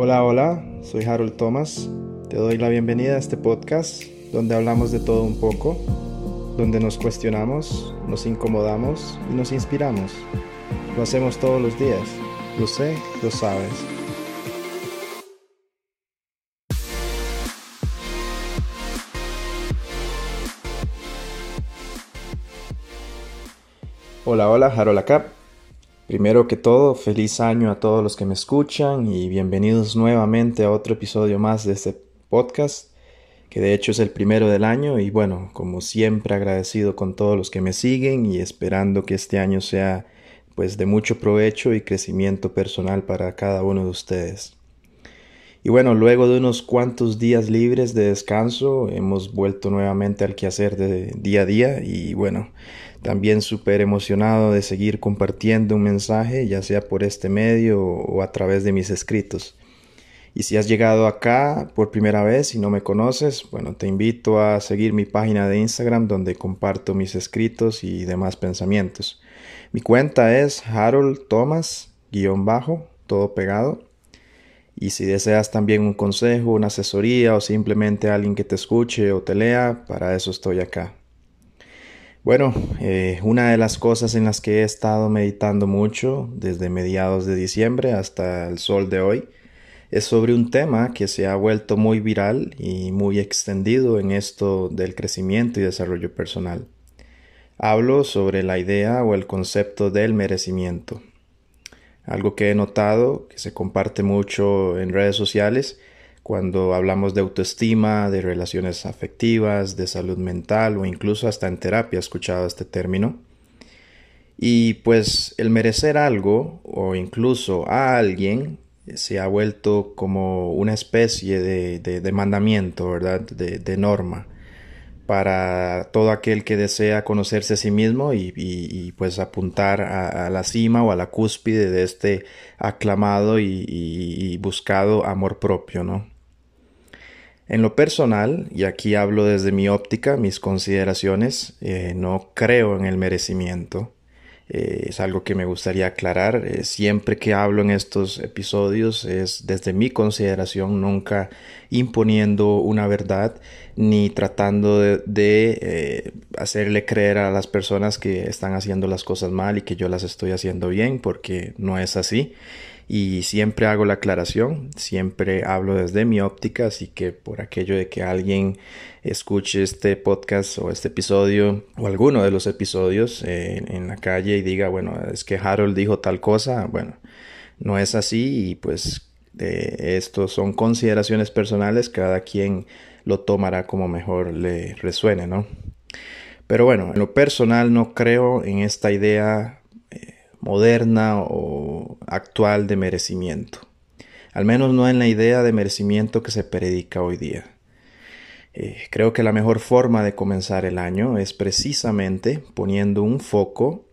Hola, hola, soy Harold Thomas. Te doy la bienvenida a este podcast donde hablamos de todo un poco, donde nos cuestionamos, nos incomodamos y nos inspiramos. Lo hacemos todos los días. Lo sé, lo sabes. Hola, hola, Harold acá. Primero que todo, feliz año a todos los que me escuchan y bienvenidos nuevamente a otro episodio más de este podcast, que de hecho es el primero del año y bueno, como siempre agradecido con todos los que me siguen y esperando que este año sea pues de mucho provecho y crecimiento personal para cada uno de ustedes. Y bueno, luego de unos cuantos días libres de descanso, hemos vuelto nuevamente al quehacer de día a día y bueno, también súper emocionado de seguir compartiendo un mensaje, ya sea por este medio o a través de mis escritos. Y si has llegado acá por primera vez y no me conoces, bueno, te invito a seguir mi página de Instagram donde comparto mis escritos y demás pensamientos. Mi cuenta es Harold Thomas, guion bajo, todo pegado. Y si deseas también un consejo, una asesoría o simplemente alguien que te escuche o te lea, para eso estoy acá. Bueno, eh, una de las cosas en las que he estado meditando mucho desde mediados de diciembre hasta el sol de hoy es sobre un tema que se ha vuelto muy viral y muy extendido en esto del crecimiento y desarrollo personal. Hablo sobre la idea o el concepto del merecimiento. Algo que he notado que se comparte mucho en redes sociales cuando hablamos de autoestima, de relaciones afectivas, de salud mental o incluso hasta en terapia he escuchado este término. Y pues el merecer algo o incluso a alguien se ha vuelto como una especie de, mandamiento, ¿verdad? De, norma para todo aquel que desea conocerse a sí mismo y, pues apuntar a, la cima o a la cúspide de este aclamado y buscado amor propio, ¿no? En lo personal, y aquí hablo desde mi óptica, mis consideraciones, eh, no creo en el merecimiento. Eh, es algo que me gustaría aclarar. Eh, siempre que hablo en estos episodios es desde mi consideración, nunca imponiendo una verdad ni tratando de hacerle creer a las personas que están haciendo las cosas mal y que yo las estoy haciendo bien, porque no es así y siempre hago la aclaración, siempre hablo desde mi óptica, así que por aquello de que alguien escuche este podcast o este episodio o alguno de los episodios eh, en la calle y diga, bueno, es que Harold dijo tal cosa, bueno, no es así y pues de esto son consideraciones personales, cada quien lo tomará como mejor le resuene, ¿no? Pero bueno, en lo personal no creo en esta idea eh, moderna o actual de merecimiento. Al menos no en la idea de merecimiento que se predica hoy día. Eh, creo que la mejor forma de comenzar el año es precisamente poniendo un foco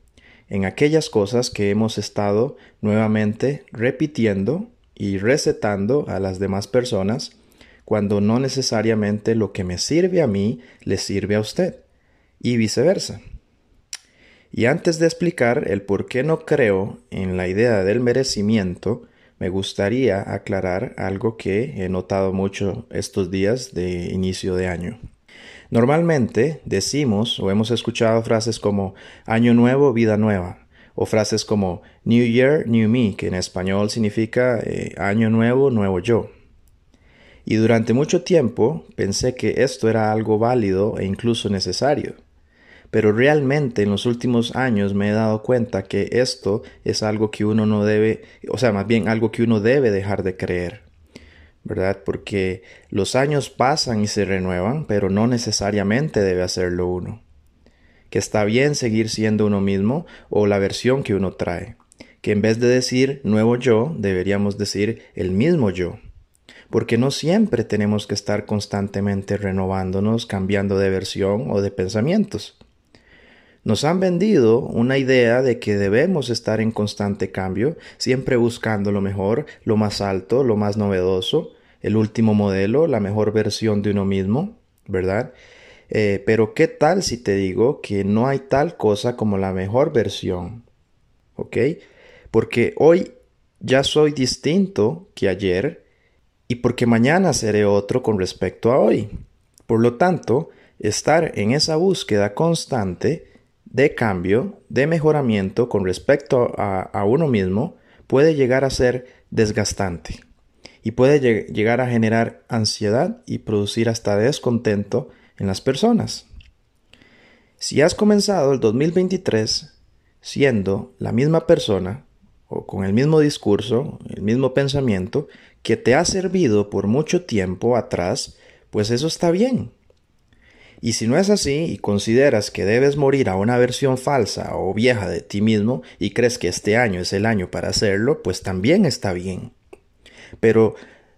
en aquellas cosas que hemos estado nuevamente repitiendo y recetando a las demás personas cuando no necesariamente lo que me sirve a mí le sirve a usted y viceversa. Y antes de explicar el por qué no creo en la idea del merecimiento, me gustaría aclarar algo que he notado mucho estos días de inicio de año. Normalmente decimos o hemos escuchado frases como año nuevo, vida nueva, o frases como New Year, New Me, que en español significa eh, año nuevo, nuevo yo. Y durante mucho tiempo pensé que esto era algo válido e incluso necesario pero realmente en los últimos años me he dado cuenta que esto es algo que uno no debe, o sea, más bien algo que uno debe dejar de creer, ¿verdad? Porque los años pasan y se renuevan, pero no necesariamente debe hacerlo uno. Que está bien seguir siendo uno mismo o la versión que uno trae. Que en vez de decir nuevo yo, deberíamos decir el mismo yo porque no siempre tenemos que estar constantemente renovándonos, cambiando de versión o de pensamientos. Nos han vendido una idea de que debemos estar en constante cambio, siempre buscando lo mejor, lo más alto, lo más novedoso, el último modelo, la mejor versión de uno mismo, ¿verdad? Eh, pero ¿qué tal si te digo que no hay tal cosa como la mejor versión? ¿Ok? Porque hoy ya soy distinto que ayer y porque mañana seré otro con respecto a hoy. Por lo tanto, estar en esa búsqueda constante de cambio, de mejoramiento con respecto a, uno mismo, puede llegar a ser desgastante y puede llegar a generar ansiedad y producir hasta descontento en las personas. Si has comenzado el 2023 siendo la misma persona o con el mismo discurso, el mismo pensamiento que te ha servido por mucho tiempo atrás, pues eso está bien. Y si no es así y consideras que debes morir a una versión falsa o vieja de ti mismo y crees que este año es el año para hacerlo, pues también está bien. Pero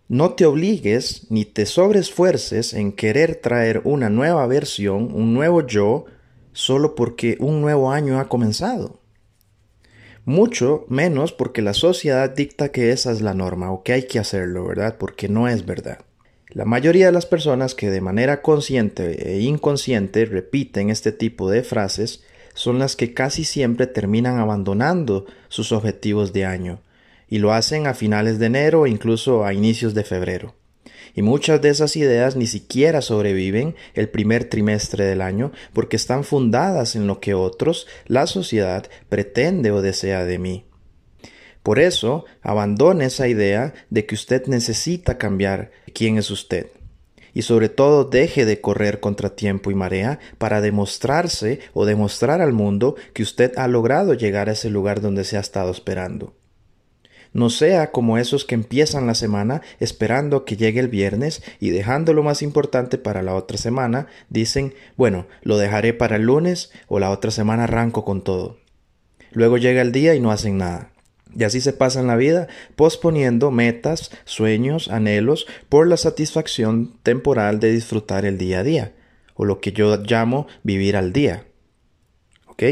no te obligues ni te sobresfuerces en querer traer una nueva versión, un nuevo yo, solo porque un nuevo año ha comenzado. Mucho menos porque la sociedad dicta que esa es la norma o que hay que hacerlo, ¿verdad? Porque no es verdad. La mayoría de las personas que de manera consciente e inconsciente repiten este tipo de frases son las que casi siempre terminan abandonando sus objetivos de año, y lo hacen a finales de enero o incluso a inicios de febrero. Y muchas de esas ideas ni siquiera sobreviven el primer trimestre del año porque están fundadas en lo que otros, la sociedad, pretende o desea de mí. Por eso, abandone esa idea de que usted necesita cambiar quién es usted. Y sobre todo deje de correr contra tiempo y marea para demostrarse o demostrar al mundo que usted ha logrado llegar a ese lugar donde se ha estado esperando. No sea como esos que empiezan la semana esperando que llegue el viernes y dejando lo más importante para la otra semana, dicen, bueno, lo dejaré para el lunes o la otra semana arranco con todo. Luego llega el día y no hacen nada. Y así se pasa en la vida, posponiendo metas, sueños, anhelos, por la satisfacción temporal de disfrutar el día a día, o lo que yo llamo vivir al día. ¿Ok?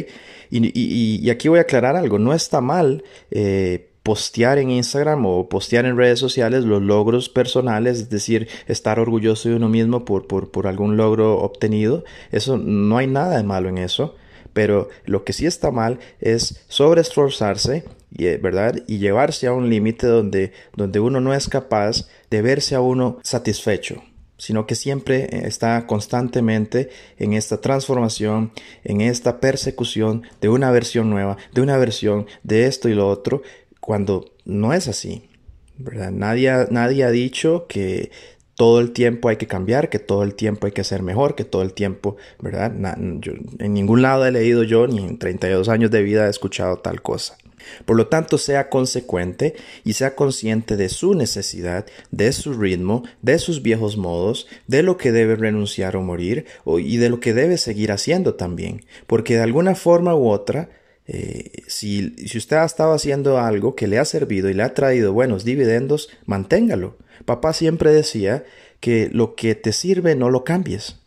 Y, aquí voy a aclarar algo, no está mal eh, postear en Instagram o postear en redes sociales los logros personales, es decir, estar orgulloso de uno mismo por, por, por algún logro obtenido, eso no hay nada de malo en eso pero lo que sí está mal es sobreesforzarse ¿verdad? Y llevarse a un límite donde, donde uno no es capaz de verse a uno satisfecho, sino que siempre eh, está constantemente en esta transformación, en esta persecución de una versión nueva, de una versión de esto y lo otro, cuando no es así. ¿verdad? Nadie ha dicho que todo el tiempo hay que cambiar, que todo el tiempo hay que ser mejor, que todo el tiempo, ¿verdad? en ningún lado he leído yo, ni en 32 años de vida he escuchado tal cosa. Por lo tanto, sea consecuente y sea consciente de su necesidad, de su ritmo, de sus viejos modos, de lo que debe renunciar o morir, y de lo que debe seguir haciendo también, porque de alguna forma u otra, eh, si, si usted ha estado haciendo algo que le ha servido y le ha traído buenos dividendos, manténgalo. Papá siempre decía que lo que te sirve no lo cambies.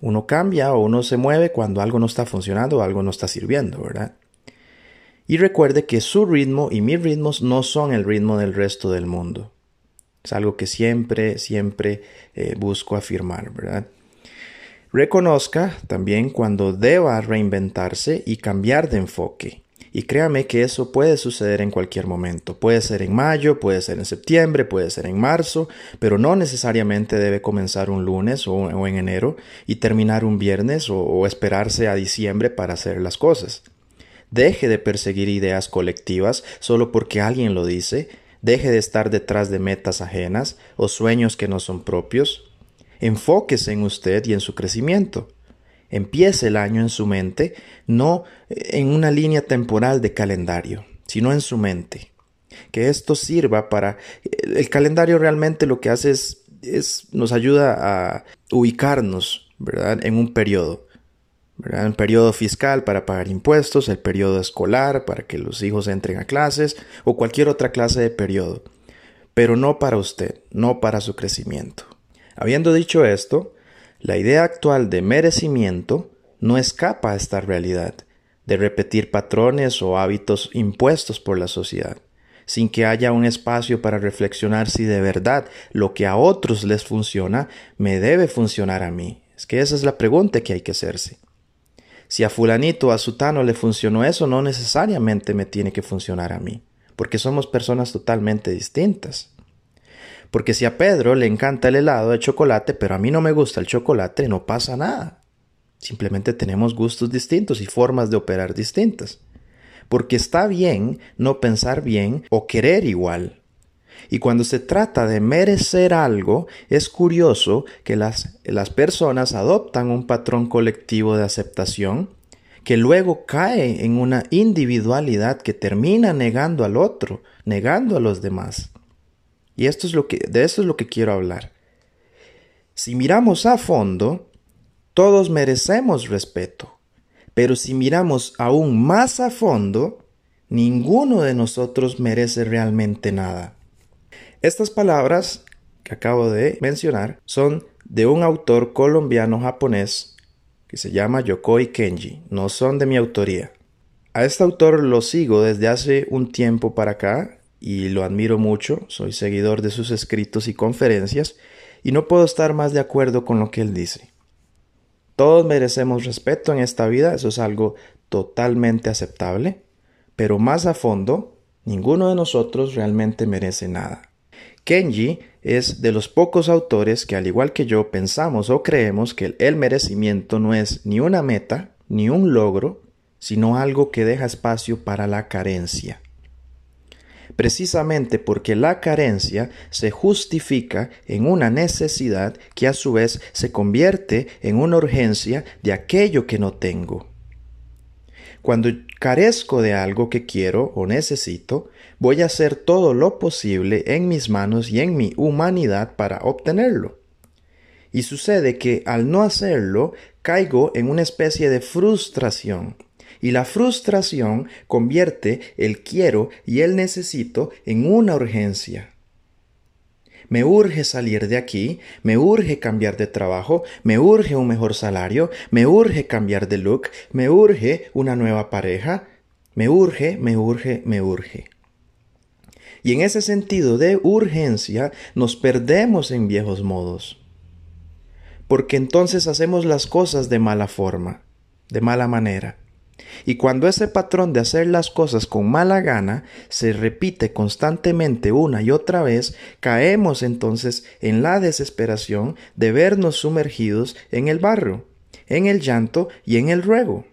Uno cambia o uno se mueve cuando algo no está funcionando o algo no está sirviendo, ¿verdad? Y recuerde que su ritmo y mis ritmos no son el ritmo del resto del mundo. Es algo que siempre, siempre eh, busco afirmar, ¿verdad? Reconozca también cuando deba reinventarse y cambiar de enfoque. Y créame que eso puede suceder en cualquier momento. Puede ser en mayo, puede ser en septiembre, puede ser en marzo, pero no necesariamente debe comenzar un lunes o, en enero y terminar un viernes o esperarse a diciembre para hacer las cosas. Deje de perseguir ideas colectivas solo porque alguien lo dice. Deje de estar detrás de metas ajenas o sueños que no son propios. Enfóquese en usted y en su crecimiento. Empiece el año en su mente, no en una línea temporal de calendario, sino en su mente. Que esto sirva para... El calendario realmente lo que hace es, nos ayuda a ubicarnos, ¿verdad? En un periodo. El periodo fiscal para pagar impuestos, el periodo escolar para que los hijos entren a clases o cualquier otra clase de periodo, pero no para usted, no para su crecimiento. Habiendo dicho esto, la idea actual de merecimiento no escapa a esta realidad, de repetir patrones o hábitos impuestos por la sociedad, sin que haya un espacio para reflexionar si de verdad lo que a otros les funciona me debe funcionar a mí. Es que esa es la pregunta que hay que hacerse. Si a fulanito o a sutano le funcionó eso, no necesariamente me tiene que funcionar a mí, porque somos personas totalmente distintas. Porque si a Pedro le encanta el helado de chocolate, pero a mí no me gusta el chocolate, no pasa nada. Simplemente tenemos gustos distintos y formas de operar distintas. Porque está bien no pensar bien o querer igual. Y cuando se trata de merecer algo, es curioso que las, las personas adoptan un patrón colectivo de aceptación que luego cae en una individualidad que termina negando al otro, negando a los demás. Y esto es lo que, de esto es lo que quiero hablar. Si miramos a fondo, todos merecemos respeto, pero si miramos aún más a fondo, ninguno de nosotros merece realmente nada. Estas palabras que acabo de mencionar son de un autor colombiano-japonés que se llama Yokoi Kenji, no son de mi autoría. A este autor lo sigo desde hace un tiempo para acá y lo admiro mucho, soy seguidor de sus escritos y conferencias y no puedo estar más de acuerdo con lo que él dice. Todos merecemos respeto en esta vida, eso es algo totalmente aceptable, pero más a fondo, ninguno de nosotros realmente merece nada. Kenji es de los pocos autores que al igual que yo pensamos o creemos que el merecimiento no es ni una meta, ni un logro, sino algo que deja espacio para la carencia. Precisamente porque la carencia se justifica en una necesidad que a su vez se convierte en una urgencia de aquello que no tengo. Cuando carezco de algo que quiero o necesito, voy a hacer todo lo posible en mis manos y en mi humanidad para obtenerlo. Y sucede que al no hacerlo, caigo en una especie de frustración. Y la frustración convierte el quiero y el necesito en una urgencia. Me urge salir de aquí, me urge cambiar de trabajo, me urge un mejor salario, me urge cambiar de look, me urge una nueva pareja, me urge, me urge, me urge. Y en ese sentido de urgencia nos perdemos en viejos modos. Porque entonces hacemos las cosas de mala forma, de mala manera. Y cuando ese patrón de hacer las cosas con mala gana se repite constantemente una y otra vez, caemos entonces en la desesperación de vernos sumergidos en el barro, en el llanto y en el ruego.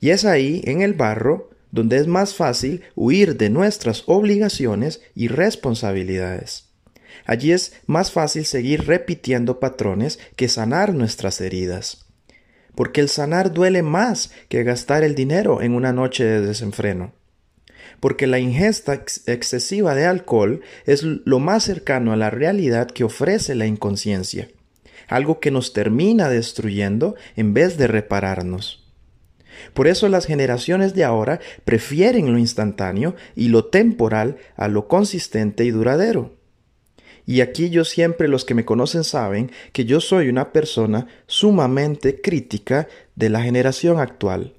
Y es ahí, en el barro, donde es más fácil huir de nuestras obligaciones y responsabilidades. Allí es más fácil seguir repitiendo patrones que sanar nuestras heridas porque el sanar duele más que gastar el dinero en una noche de desenfreno. Porque la ingesta excesiva de alcohol es lo más cercano a la realidad que ofrece la inconsciencia, algo que nos termina destruyendo en vez de repararnos. Por eso las generaciones de ahora prefieren lo instantáneo y lo temporal a lo consistente y duradero. Y aquí yo siempre los que me conocen saben que yo soy una persona sumamente crítica de la generación actual.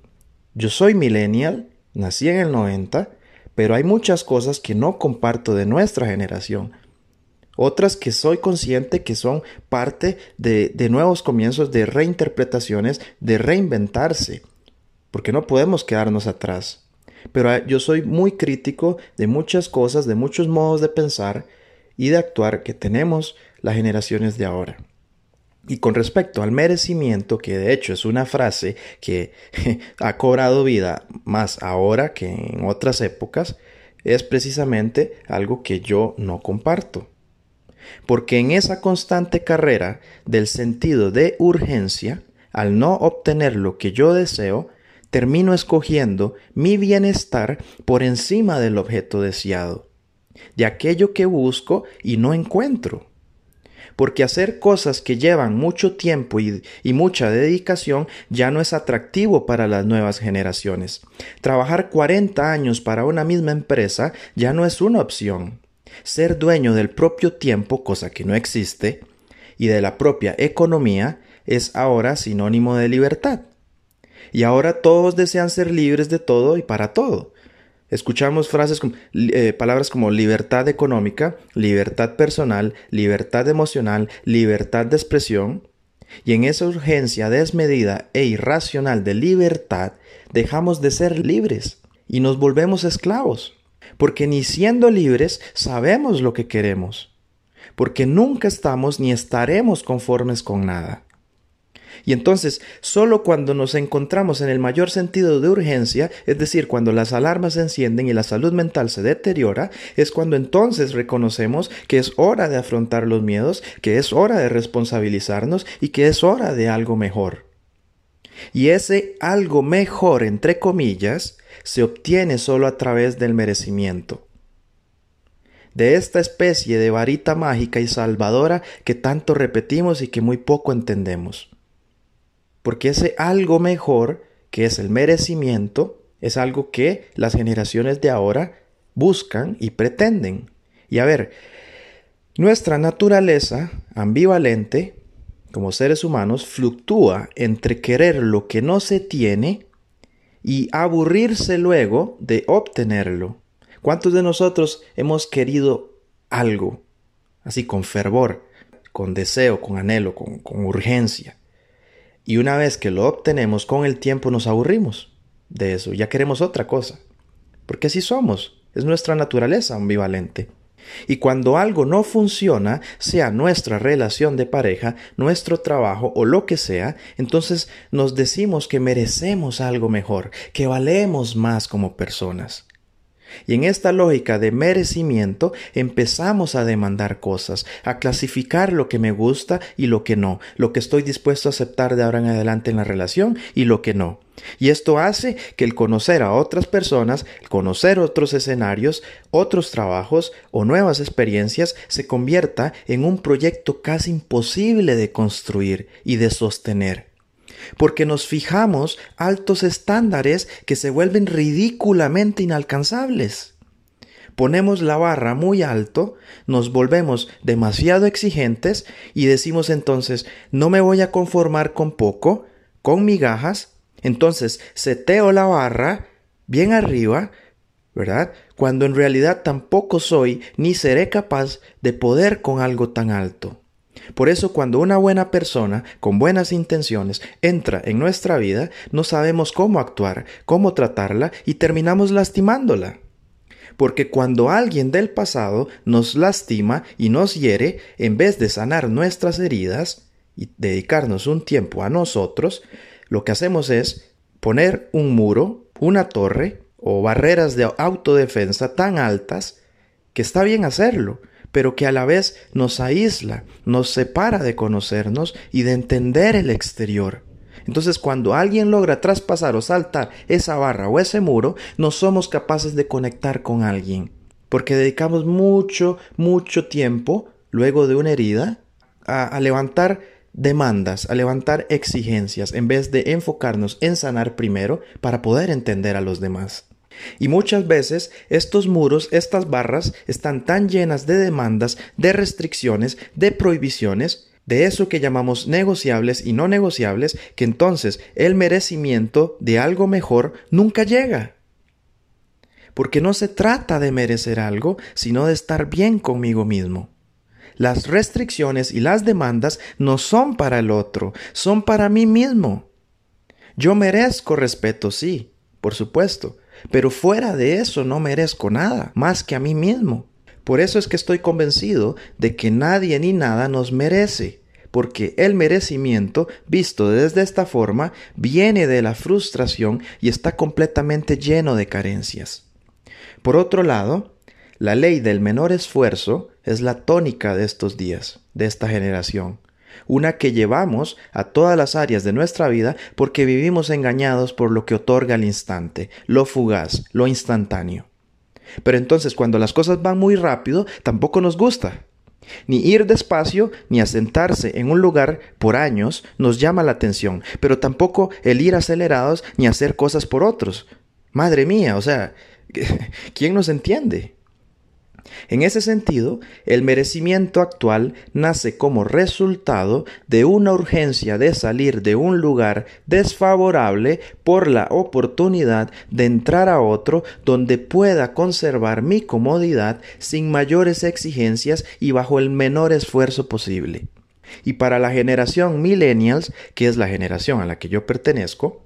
Yo soy millennial, nací en el 90, pero hay muchas cosas que no comparto de nuestra generación. Otras que soy consciente que son parte de, de nuevos comienzos, de reinterpretaciones, de reinventarse, porque no podemos quedarnos atrás. Pero ah, yo soy muy crítico de muchas cosas, de muchos modos de pensar, y de actuar que tenemos las generaciones de ahora. Y con respecto al merecimiento, que de hecho es una frase que ha cobrado vida más ahora que en otras épocas, es precisamente algo que yo no comparto. Porque en esa constante carrera del sentido de urgencia, al no obtener lo que yo deseo, termino escogiendo mi bienestar por encima del objeto deseado de aquello que busco y no encuentro. Porque hacer cosas que llevan mucho tiempo y, mucha dedicación ya no es atractivo para las nuevas generaciones. Trabajar 40 años para una misma empresa ya no es una opción. Ser dueño del propio tiempo, cosa que no existe, y de la propia economía, es ahora sinónimo de libertad. Y ahora todos desean ser libres de todo y para todo. Escuchamos frases eh, palabras como libertad económica, libertad personal, libertad emocional, libertad de expresión. Y en esa urgencia desmedida e irracional de libertad, dejamos de ser libres y nos volvemos esclavos. Porque ni siendo libres sabemos lo que queremos. porque nunca estamos ni estaremos conformes con nada. Y entonces, solo cuando nos encontramos en el mayor sentido de urgencia, es decir, cuando las alarmas se encienden y la salud mental se deteriora, es cuando entonces reconocemos que es hora de afrontar los miedos, que es hora de responsabilizarnos y que es hora de algo mejor. Y ese algo mejor, entre comillas, se obtiene solo a través del merecimiento de esta especie de varita mágica y salvadora que tanto repetimos y que muy poco entendemos porque ese algo mejor, que es el merecimiento, es algo que las generaciones de ahora buscan y pretenden. Y a ver, nuestra naturaleza ambivalente, como seres humanos, fluctúa entre querer lo que no se tiene y aburrirse luego de obtenerlo. ¿Cuántos de nosotros hemos querido algo así con fervor, con deseo, con anhelo, con, con urgencia? Y una vez que lo obtenemos con el tiempo nos aburrimos de eso, ya queremos otra cosa. Porque así somos, es nuestra naturaleza ambivalente. Y cuando algo no funciona, sea nuestra relación de pareja, nuestro trabajo o lo que sea, entonces nos decimos que merecemos algo mejor, que valemos más como personas. Y en esta lógica de merecimiento empezamos a demandar cosas, a clasificar lo que me gusta y lo que no, lo que estoy dispuesto a aceptar de ahora en adelante en la relación y lo que no. Y esto hace que el conocer a otras personas, el conocer otros escenarios, otros trabajos o nuevas experiencias se convierta en un proyecto casi imposible de construir y de sostener porque nos fijamos altos estándares que se vuelven ridículamente inalcanzables. Ponemos la barra muy alto, nos volvemos demasiado exigentes y decimos entonces no me voy a conformar con poco, con migajas, entonces seteo la barra bien arriba, ¿verdad? Cuando en realidad tampoco soy ni seré capaz de poder con algo tan alto. Por eso cuando una buena persona con buenas intenciones entra en nuestra vida, no sabemos cómo actuar, cómo tratarla y terminamos lastimándola. Porque cuando alguien del pasado nos lastima y nos hiere, en vez de sanar nuestras heridas y dedicarnos un tiempo a nosotros, lo que hacemos es poner un muro, una torre o barreras de autodefensa tan altas que está bien hacerlo, pero que a la vez nos aísla, nos separa de conocernos y de entender el exterior. Entonces cuando alguien logra traspasar o saltar esa barra o ese muro, no somos capaces de conectar con alguien, porque dedicamos mucho, mucho tiempo, luego de una herida, a, levantar demandas, a levantar exigencias, en vez de enfocarnos en sanar primero para poder entender a los demás. Y muchas veces estos muros, estas barras, están tan llenas de demandas, de restricciones, de prohibiciones, de eso que llamamos negociables y no negociables, que entonces el merecimiento de algo mejor nunca llega. Porque no se trata de merecer algo, sino de estar bien conmigo mismo. Las restricciones y las demandas no son para el otro, son para mí mismo. Yo merezco respeto, sí, por supuesto, pero fuera de eso no merezco nada, más que a mí mismo. Por eso es que estoy convencido de que nadie ni nada nos merece, porque el merecimiento, visto desde esta forma, viene de la frustración y está completamente lleno de carencias. Por otro lado, la ley del menor esfuerzo es la tónica de estos días, de esta generación una que llevamos a todas las áreas de nuestra vida porque vivimos engañados por lo que otorga el instante, lo fugaz, lo instantáneo. Pero entonces cuando las cosas van muy rápido, tampoco nos gusta. Ni ir despacio ni asentarse en un lugar por años nos llama la atención, pero tampoco el ir acelerados ni hacer cosas por otros. Madre mía, o sea, ¿quién nos entiende? En ese sentido, el merecimiento actual nace como resultado de una urgencia de salir de un lugar desfavorable por la oportunidad de entrar a otro donde pueda conservar mi comodidad sin mayores exigencias y bajo el menor esfuerzo posible. Y para la generación millennials, que es la generación a la que yo pertenezco,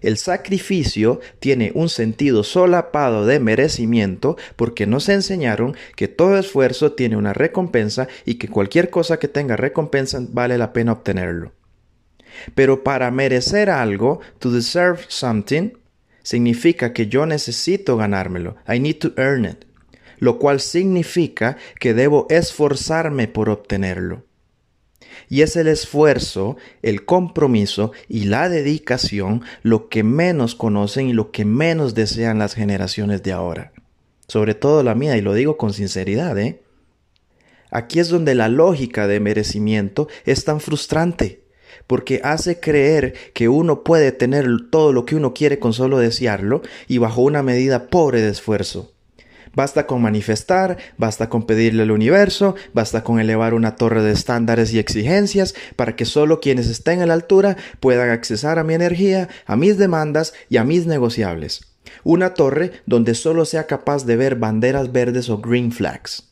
el sacrificio tiene un sentido solapado de merecimiento porque nos enseñaron que todo esfuerzo tiene una recompensa y que cualquier cosa que tenga recompensa vale la pena obtenerlo. Pero para merecer algo, to deserve something, significa que yo necesito ganármelo. I need to earn it. Lo cual significa que debo esforzarme por obtenerlo. Y es el esfuerzo, el compromiso y la dedicación lo que menos conocen y lo que menos desean las generaciones de ahora. Sobre todo la mía, y lo digo con sinceridad, ¿eh? Aquí es donde la lógica de merecimiento es tan frustrante, porque hace creer que uno puede tener todo lo que uno quiere con solo desearlo y bajo una medida pobre de esfuerzo. Basta con manifestar, basta con pedirle al universo, basta con elevar una torre de estándares y exigencias para que solo quienes estén a la altura puedan accesar a mi energía, a mis demandas y a mis negociables. Una torre donde solo sea capaz de ver banderas verdes o green flags.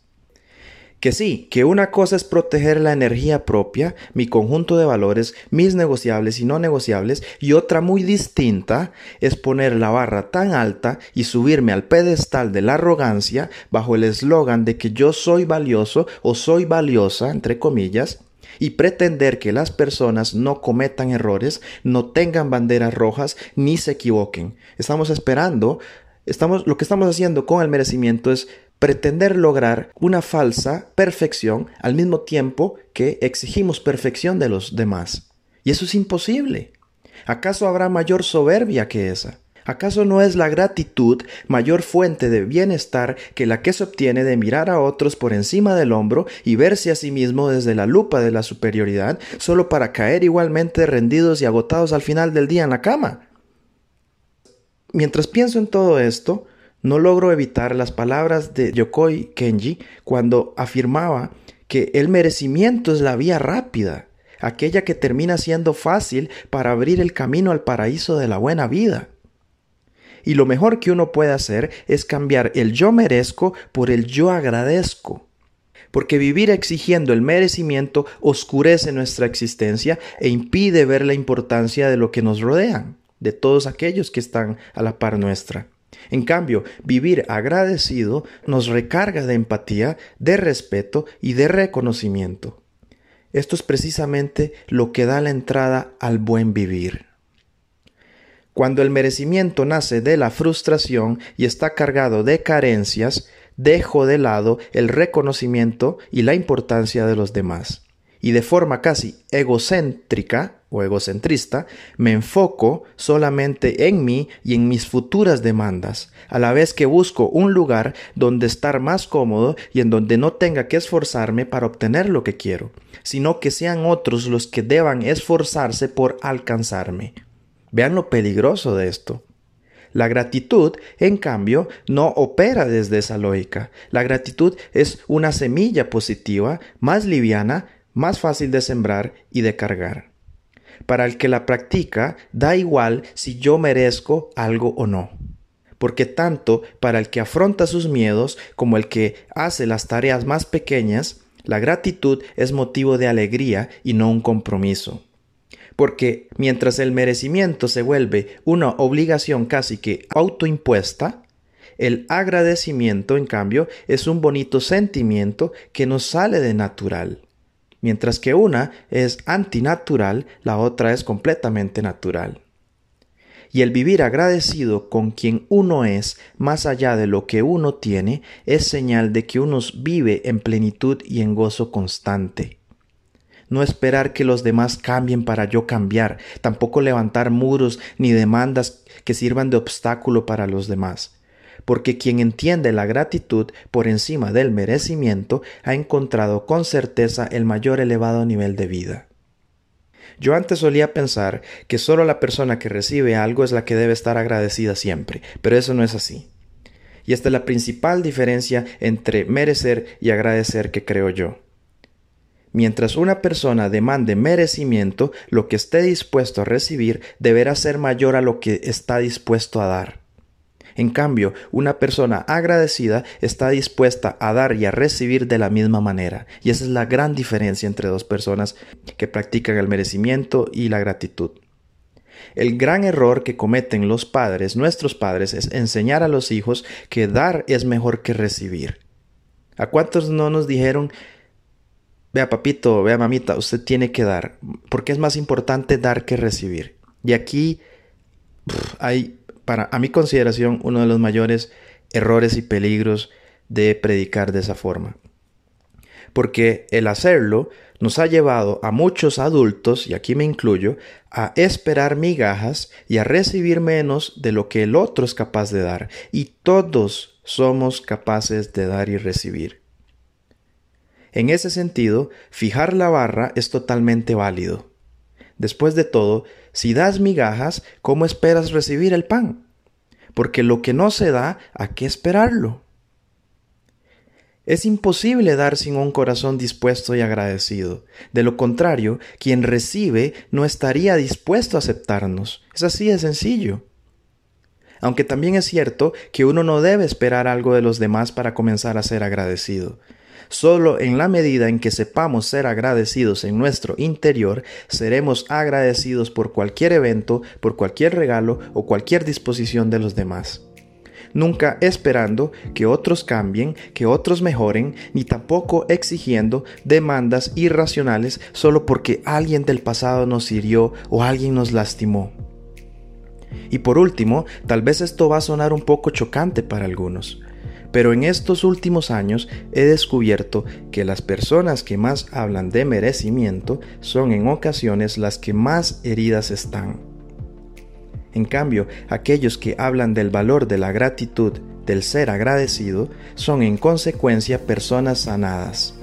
Que sí, que una cosa es proteger la energía propia, mi conjunto de valores, mis negociables y no negociables, y otra muy distinta es poner la barra tan alta y subirme al pedestal de la arrogancia bajo el eslogan de que yo soy valioso o soy valiosa, entre comillas, y pretender que las personas no cometan errores, no tengan banderas rojas ni se equivoquen. Estamos esperando, estamos lo que estamos haciendo con el merecimiento es pretender lograr una falsa perfección al mismo tiempo que exigimos perfección de los demás. Y eso es imposible. ¿Acaso habrá mayor soberbia que esa? ¿Acaso no es la gratitud mayor fuente de bienestar que la que se obtiene de mirar a otros por encima del hombro y verse a sí mismo desde la lupa de la superioridad, solo para caer igualmente rendidos y agotados al final del día en la cama? Mientras pienso en todo esto, no logro evitar las palabras de Yokoi Kenji cuando afirmaba que el merecimiento es la vía rápida, aquella que termina siendo fácil para abrir el camino al paraíso de la buena vida. Y lo mejor que uno puede hacer es cambiar el yo merezco por el yo agradezco. Porque vivir exigiendo el merecimiento oscurece nuestra existencia e impide ver la importancia de lo que nos rodean, de todos aquellos que están a la par nuestra. En cambio, vivir agradecido nos recarga de empatía, de respeto y de reconocimiento. Esto es precisamente lo que da la entrada al buen vivir. Cuando el merecimiento nace de la frustración y está cargado de carencias, dejo de lado el reconocimiento y la importancia de los demás. Y de forma casi egocéntrica o egocentrista, me enfoco solamente en mí y en mis futuras demandas, a la vez que busco un lugar donde estar más cómodo y en donde no tenga que esforzarme para obtener lo que quiero, sino que sean otros los que deban esforzarse por alcanzarme. Vean lo peligroso de esto. La gratitud, en cambio, no opera desde esa lógica. La gratitud es una semilla positiva, más liviana, más fácil de sembrar y de cargar. Para el que la practica, da igual si yo merezco algo o no. Porque tanto para el que afronta sus miedos como el que hace las tareas más pequeñas, la gratitud es motivo de alegría y no un compromiso. Porque mientras el merecimiento se vuelve una obligación casi que autoimpuesta, el agradecimiento, en cambio, es un bonito sentimiento que nos sale de natural. Mientras que una es antinatural, la otra es completamente natural. Y el vivir agradecido con quien uno es, más allá de lo que uno tiene, es señal de que uno vive en plenitud y en gozo constante. No esperar que los demás cambien para yo cambiar, tampoco levantar muros ni demandas que sirvan de obstáculo para los demás porque quien entiende la gratitud por encima del merecimiento ha encontrado con certeza el mayor elevado nivel de vida. Yo antes solía pensar que solo la persona que recibe algo es la que debe estar agradecida siempre, pero eso no es así. Y esta es la principal diferencia entre merecer y agradecer que creo yo. Mientras una persona demande merecimiento, lo que esté dispuesto a recibir deberá ser mayor a lo que está dispuesto a dar. En cambio, una persona agradecida está dispuesta a dar y a recibir de la misma manera. Y esa es la gran diferencia entre dos personas que practican el merecimiento y la gratitud. El gran error que cometen los padres, nuestros padres, es enseñar a los hijos que dar es mejor que recibir. ¿A cuántos no nos dijeron, vea papito, vea mamita, usted tiene que dar, porque es más importante dar que recibir? Y aquí hay, para a mi consideración, uno de los mayores errores y peligros de predicar de esa forma. Porque el hacerlo nos ha llevado a muchos adultos, y aquí me incluyo, a esperar migajas y a recibir menos de lo que el otro es capaz de dar. Y todos somos capaces de dar y recibir. En ese sentido, fijar la barra es totalmente válido. Después de todo, si das migajas, ¿cómo esperas recibir el pan? Porque lo que no se da, ¿a qué esperarlo? Es imposible dar sin un corazón dispuesto y agradecido. De lo contrario, quien recibe no estaría dispuesto a aceptarnos. Es así de sencillo. Aunque también es cierto que uno no debe esperar algo de los demás para comenzar a ser agradecido. Solo en la medida en que sepamos ser agradecidos en nuestro interior, seremos agradecidos por cualquier evento, por cualquier regalo o cualquier disposición de los demás nunca esperando que otros cambien, que otros mejoren, ni tampoco exigiendo demandas irracionales solo porque alguien del pasado nos hirió o alguien nos lastimó. Y por último, tal vez esto va a sonar un poco chocante para algunos, pero en estos últimos años he descubierto que las personas que más hablan de merecimiento son en ocasiones las que más heridas están. En cambio, aquellos que hablan del valor de la gratitud, del ser agradecido, son en consecuencia personas sanadas.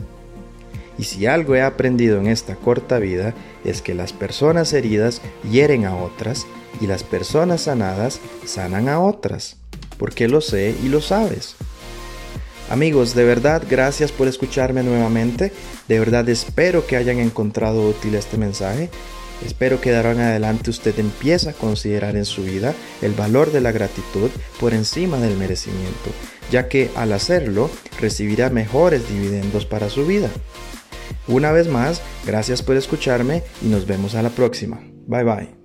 Y si algo he aprendido en esta corta vida es que las personas heridas hieren a otras y las personas sanadas sanan a otras, porque lo sé y lo sabes. Amigos, de verdad, gracias por escucharme nuevamente. De verdad espero que hayan encontrado útil este mensaje Espero que de ahora en adelante usted empiece a considerar en su vida el valor de la gratitud por encima del merecimiento, ya que al hacerlo recibirá mejores dividendos para su vida. Una vez más, gracias por escucharme y nos vemos a la próxima. Bye bye.